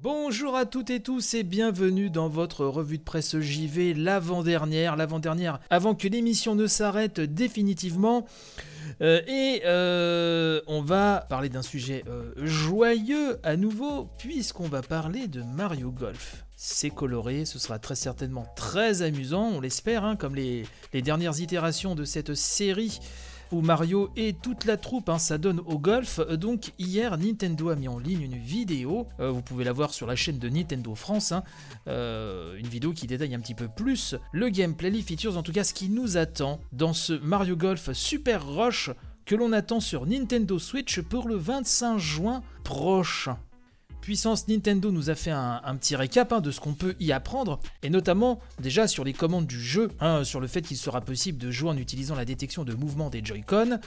Bonjour à toutes et tous et bienvenue dans votre revue de presse JV, l'avant-dernière, l'avant-dernière, avant que l'émission ne s'arrête définitivement. Euh, et euh, on va parler d'un sujet euh, joyeux à nouveau, puisqu'on va parler de Mario Golf. C'est coloré, ce sera très certainement très amusant, on l'espère, hein, comme les, les dernières itérations de cette série où Mario et toute la troupe hein, s'adonnent au golf. Donc hier, Nintendo a mis en ligne une vidéo, euh, vous pouvez la voir sur la chaîne de Nintendo France, hein, euh, une vidéo qui détaille un petit peu plus le gameplay, les features, en tout cas ce qui nous attend dans ce Mario Golf Super Rush que l'on attend sur Nintendo Switch pour le 25 juin prochain. Puissance Nintendo nous a fait un, petit récap hein, de ce qu'on peut y apprendre, et notamment déjà sur les commandes du jeu, hein, sur le fait qu'il sera possible de jouer en utilisant la détection de mouvement des Joy-Con.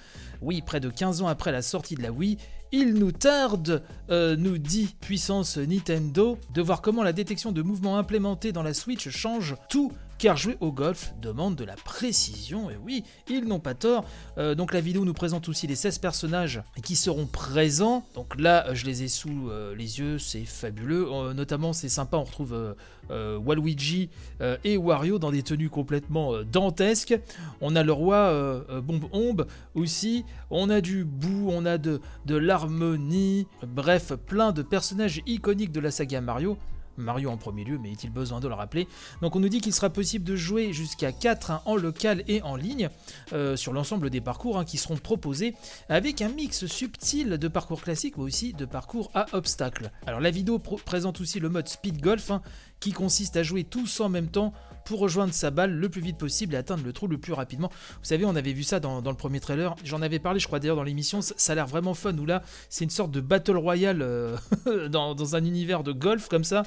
Oui, près de 15 ans après la sortie de la Wii, il nous tarde, euh, nous dit Puissance Nintendo, de voir comment la détection de mouvement implémentée dans la Switch change tout car jouer au golf demande de la précision, et oui, ils n'ont pas tort. Euh, donc la vidéo nous présente aussi les 16 personnages qui seront présents. Donc là, je les ai sous euh, les yeux, c'est fabuleux. notamment, c'est sympa, on retrouve Waluigi et Wario dans des tenues complètement dantesques. On a le roi Bombe Ombe aussi. On a du bout, on a de, de l'harmonie. Bref, plein de personnages iconiques de la saga Mario. Mario en premier lieu, mais est-il besoin de le rappeler Donc on nous dit qu'il sera possible de jouer jusqu'à 4 hein, en local et en ligne euh, sur l'ensemble des parcours hein, qui seront proposés avec un mix subtil de parcours classiques mais aussi de parcours à obstacles. Alors la vidéo présente aussi le mode speed golf hein, qui consiste à jouer tous en même temps pour rejoindre sa balle le plus vite possible et atteindre le trou le plus rapidement. Vous savez, on avait vu ça dans, le premier trailer, j'en avais parlé je crois d'ailleurs dans l'émission, ça, a l'air vraiment fun, où là c'est une sorte de battle royale euh, dans, dans, un univers de golf comme ça,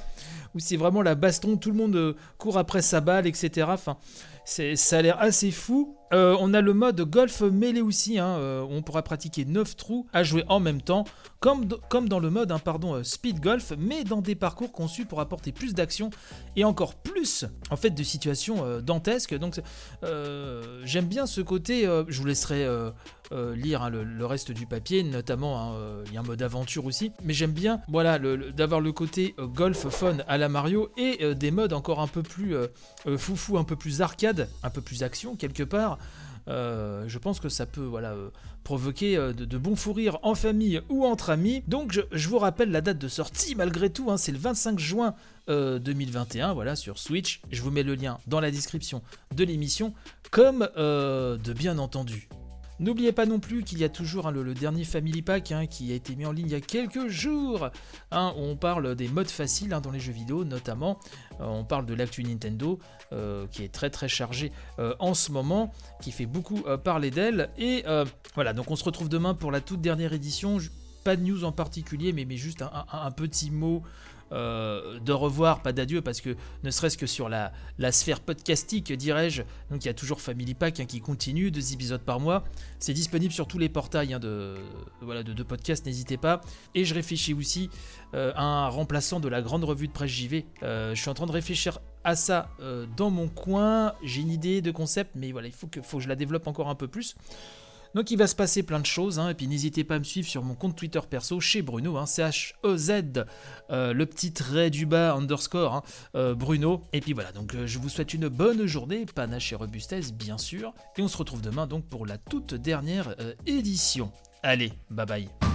où c'est vraiment la baston, tout le monde euh, court après sa balle, etc. Enfin, ça a l'air assez fou. Euh, on a le mode golf mêlé aussi, hein, euh, on pourra pratiquer 9 trous à jouer en même temps, comme, dans le mode hein, pardon, speed golf, mais dans des parcours conçus pour apporter plus d'action et encore plus en fait de situations dantesques. Donc j'aime bien ce côté, je vous laisserai lire hein, le, reste du papier, notamment il y a un mode aventure aussi, mais j'aime bien voilà d'avoir le côté golf fun à la Mario et des modes encore un peu plus foufou, un peu plus arcade, un peu plus action quelque part. Euh, je pense que ça peut euh, provoquer euh, de, bons fous rires en famille ou entre amis. Donc je, vous rappelle la date de sortie malgré tout, hein, c'est le 25 juin 2021, voilà, sur Switch. Je vous mets le lien dans la description de l'émission, comme de bien entendu N'oubliez pas non plus qu'il y a toujours hein, le, dernier Family Pack hein, qui a été mis en ligne il y a quelques jours, hein, on parle des modes faciles dans les jeux vidéo notamment. Euh, on parle de l'actu Nintendo euh, qui est très très chargé euh, en ce moment, qui fait beaucoup parler d'elle. Et voilà, donc on se retrouve demain pour la toute dernière édition. Pas de news en particulier, mais juste un petit mot euh, de revoir, pas d'adieu, parce que ne serait-ce que sur la, sphère podcastique, dirais-je, donc il y a toujours Family Pack hein, qui continue, deux épisodes par mois. C'est disponible sur tous les portails hein, de, voilà, podcasts, n'hésitez pas. Et je réfléchis aussi euh, à un remplaçant de la grande revue de presse JV. Euh, je suis en train de réfléchir à ça dans mon coin. J'ai une idée de concept, mais voilà, il faut que je la développe encore un peu plus. Donc il va se passer plein de choses, hein, et puis n'hésitez pas à me suivre sur mon compte Twitter perso chez Bruno, hein, C-H-E-Z, euh, le petit trait du bas underscore, hein, euh, Bruno. Et puis voilà, donc euh, je vous souhaite une bonne journée, panache et robustesse bien sûr, et on se retrouve demain donc pour la toute dernière édition. Allez, bye bye.